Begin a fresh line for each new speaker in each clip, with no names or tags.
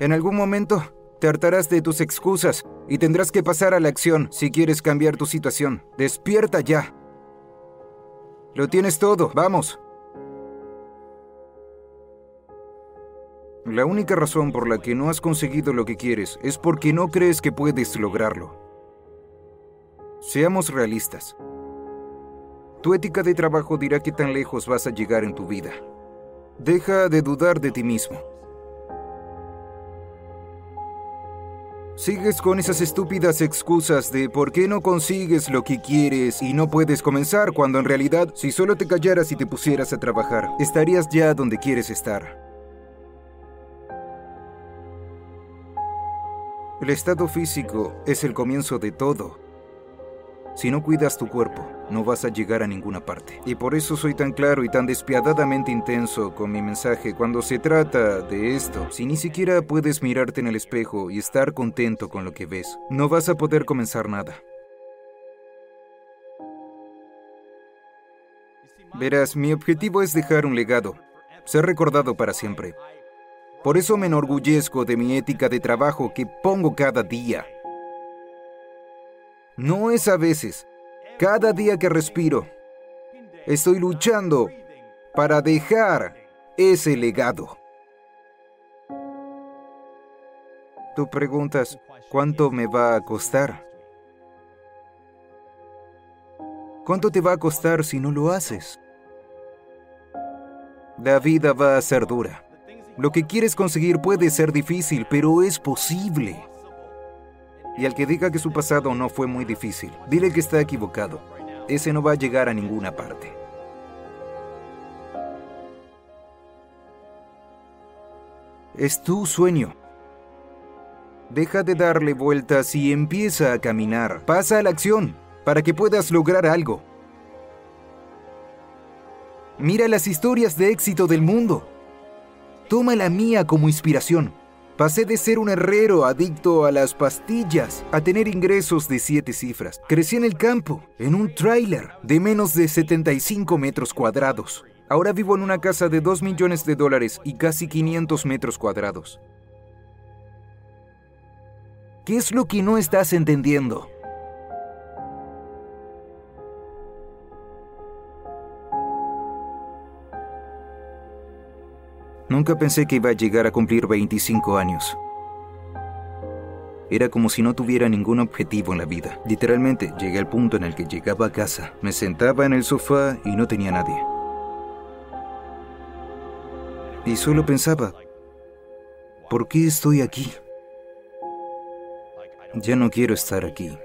En algún momento te hartarás de tus excusas y tendrás que pasar a la acción si quieres cambiar tu situación. Despierta ya. Lo tienes todo, vamos. La única razón por la que no has conseguido lo que quieres es porque no crees que puedes lograrlo. Seamos realistas. Tu ética de trabajo dirá qué tan lejos vas a llegar en tu vida. Deja de dudar de ti mismo. Sigues con esas estúpidas excusas de por qué no consigues lo que quieres y no puedes comenzar cuando en realidad si solo te callaras y te pusieras a trabajar, estarías ya donde quieres estar. El estado físico es el comienzo de todo. Si no cuidas tu cuerpo, no vas a llegar a ninguna parte. Y por eso soy tan claro y tan despiadadamente intenso con mi mensaje cuando se trata de esto. Si ni siquiera puedes mirarte en el espejo y estar contento con lo que ves, no vas a poder comenzar nada. Verás, mi objetivo es dejar un legado, ser recordado para siempre. Por eso me enorgullezco de mi ética de trabajo que pongo cada día. No es a veces, cada día que respiro. Estoy luchando para dejar ese legado. Tú preguntas, ¿cuánto me va a costar? ¿Cuánto te va a costar si no lo haces? La vida va a ser dura. Lo que quieres conseguir puede ser difícil, pero es posible. Y al que diga que su pasado no fue muy difícil, dile que está equivocado. Ese no va a llegar a ninguna parte. Es tu sueño. Deja de darle vueltas y empieza a caminar. Pasa a la acción para que puedas lograr algo. Mira las historias de éxito del mundo. Toma la mía como inspiración. Pasé de ser un herrero adicto a las pastillas a tener ingresos de siete cifras. Crecí en el campo, en un tráiler de menos de 75 metros cuadrados. Ahora vivo en una casa de 2 millones de dólares y casi 500 metros cuadrados. ¿Qué es lo que no estás entendiendo? Nunca pensé que iba a llegar a cumplir 25 años. Era como si no tuviera ningún objetivo en la vida. Literalmente, llegué al punto en el que llegaba a casa, me sentaba en el sofá y no tenía nadie. Y solo pensaba, ¿por qué estoy aquí? Ya no quiero estar aquí.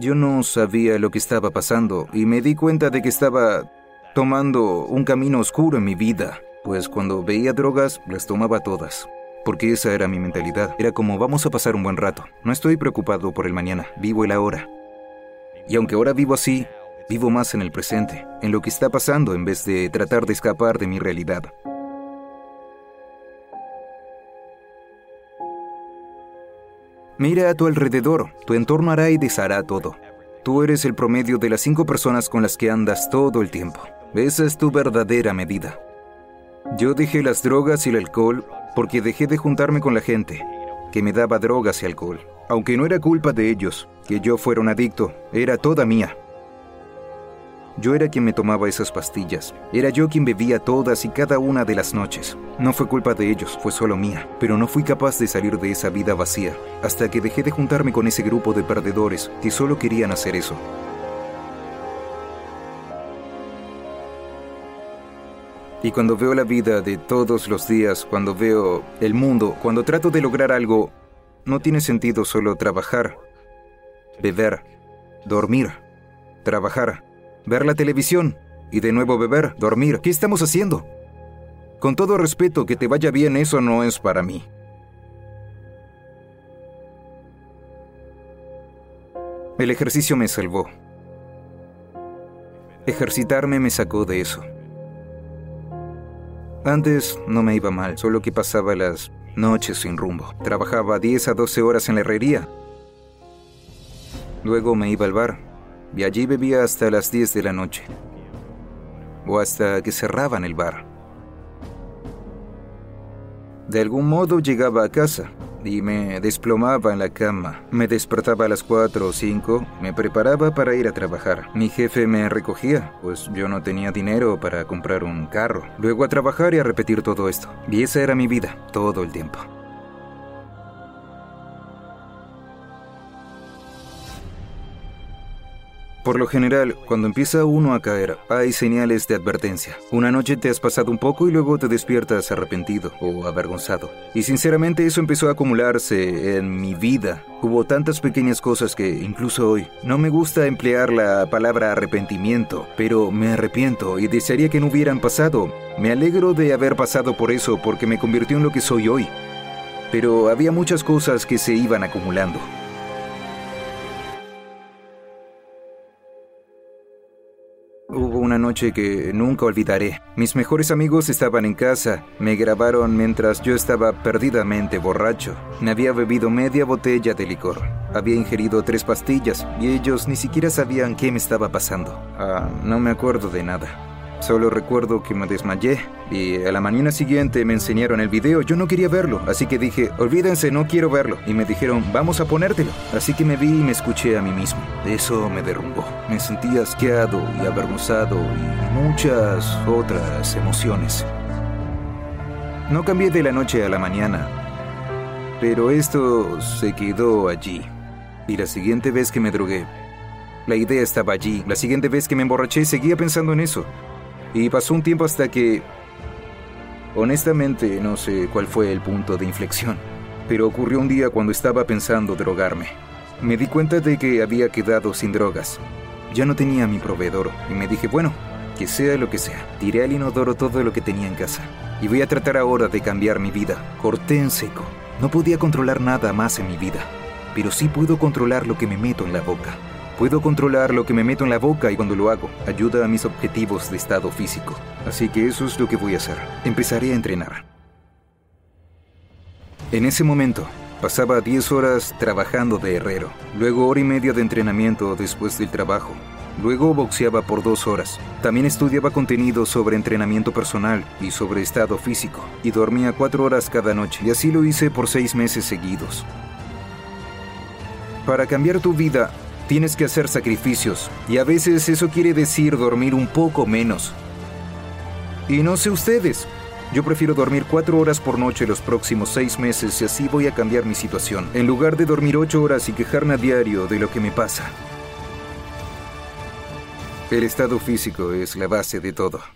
Yo no sabía lo que estaba pasando y me di cuenta de que estaba tomando un camino oscuro en mi vida, pues cuando veía drogas las tomaba todas. Porque esa era mi mentalidad. Era como vamos a pasar un buen rato. No estoy preocupado por el mañana, vivo el ahora. Y aunque ahora vivo así, vivo más en el presente, en lo que está pasando en vez de tratar de escapar de mi realidad. Mira a tu alrededor, tu entorno hará y deshará todo. Tú eres el promedio de las cinco personas con las que andas todo el tiempo. Esa es tu verdadera medida. Yo dejé las drogas y el alcohol porque dejé de juntarme con la gente que me daba drogas y alcohol. Aunque no era culpa de ellos que yo fuera un adicto, era toda mía. Yo era quien me tomaba esas pastillas. Era yo quien bebía todas y cada una de las noches. No fue culpa de ellos, fue solo mía. Pero no fui capaz de salir de esa vida vacía hasta que dejé de juntarme con ese grupo de perdedores que solo querían hacer eso. Y cuando veo la vida de todos los días, cuando veo el mundo, cuando trato de lograr algo, no tiene sentido solo trabajar, beber, dormir, trabajar, ver la televisión y de nuevo beber, dormir. ¿Qué estamos haciendo? Con todo respeto, que te vaya bien, eso no es para mí. El ejercicio me salvó. Ejercitarme me sacó de eso. Antes no me iba mal, solo que pasaba las noches sin rumbo. Trabajaba 10 a 12 horas en la herrería. Luego me iba al bar y allí bebía hasta las 10 de la noche. O hasta que cerraban el bar. De algún modo llegaba a casa y me desplomaba en la cama. Me despertaba a las 4 o 5, me preparaba para ir a trabajar. Mi jefe me recogía, pues yo no tenía dinero para comprar un carro. Luego a trabajar y a repetir todo esto. Y esa era mi vida, todo el tiempo. Por lo general, cuando empieza uno a caer, hay señales de advertencia. Una noche te has pasado un poco y luego te despiertas arrepentido o avergonzado. Y sinceramente eso empezó a acumularse en mi vida. Hubo tantas pequeñas cosas que, incluso hoy, no me gusta emplear la palabra arrepentimiento, pero me arrepiento y desearía que no hubieran pasado. Me alegro de haber pasado por eso porque me convirtió en lo que soy hoy. Pero había muchas cosas que se iban acumulando. Hubo una noche que nunca olvidaré. Mis mejores amigos estaban en casa, me grabaron mientras yo estaba perdidamente borracho. Me había bebido media botella de licor. Había ingerido tres pastillas y ellos ni siquiera sabían qué me estaba pasando. Ah, no me acuerdo de nada. Solo recuerdo que me desmayé y a la mañana siguiente me enseñaron el video. Yo no quería verlo, así que dije, olvídense, no quiero verlo. Y me dijeron, vamos a ponértelo. Así que me vi y me escuché a mí mismo. Eso me derrumbó. Me sentí asqueado y avergonzado y muchas otras emociones. No cambié de la noche a la mañana, pero esto se quedó allí. Y la siguiente vez que me drogué, la idea estaba allí. La siguiente vez que me emborraché seguía pensando en eso. Y pasó un tiempo hasta que... Honestamente no sé cuál fue el punto de inflexión, pero ocurrió un día cuando estaba pensando drogarme. Me di cuenta de que había quedado sin drogas. Ya no tenía mi proveedor y me dije, bueno, que sea lo que sea, tiré al inodoro todo lo que tenía en casa. Y voy a tratar ahora de cambiar mi vida. Corté en seco. No podía controlar nada más en mi vida, pero sí puedo controlar lo que me meto en la boca. Puedo controlar lo que me meto en la boca y cuando lo hago, ayuda a mis objetivos de estado físico. Así que eso es lo que voy a hacer. Empezaré a entrenar. En ese momento, pasaba 10 horas trabajando de herrero, luego hora y media de entrenamiento después del trabajo. Luego boxeaba por dos horas. También estudiaba contenido sobre entrenamiento personal y sobre estado físico. Y dormía cuatro horas cada noche. Y así lo hice por seis meses seguidos. Para cambiar tu vida, tienes que hacer sacrificios y a veces eso quiere decir dormir un poco menos. Y no sé ustedes, yo prefiero dormir cuatro horas por noche los próximos seis meses y así voy a cambiar mi situación, en lugar de dormir ocho horas y quejarme a diario de lo que me pasa. El estado físico es la base de todo.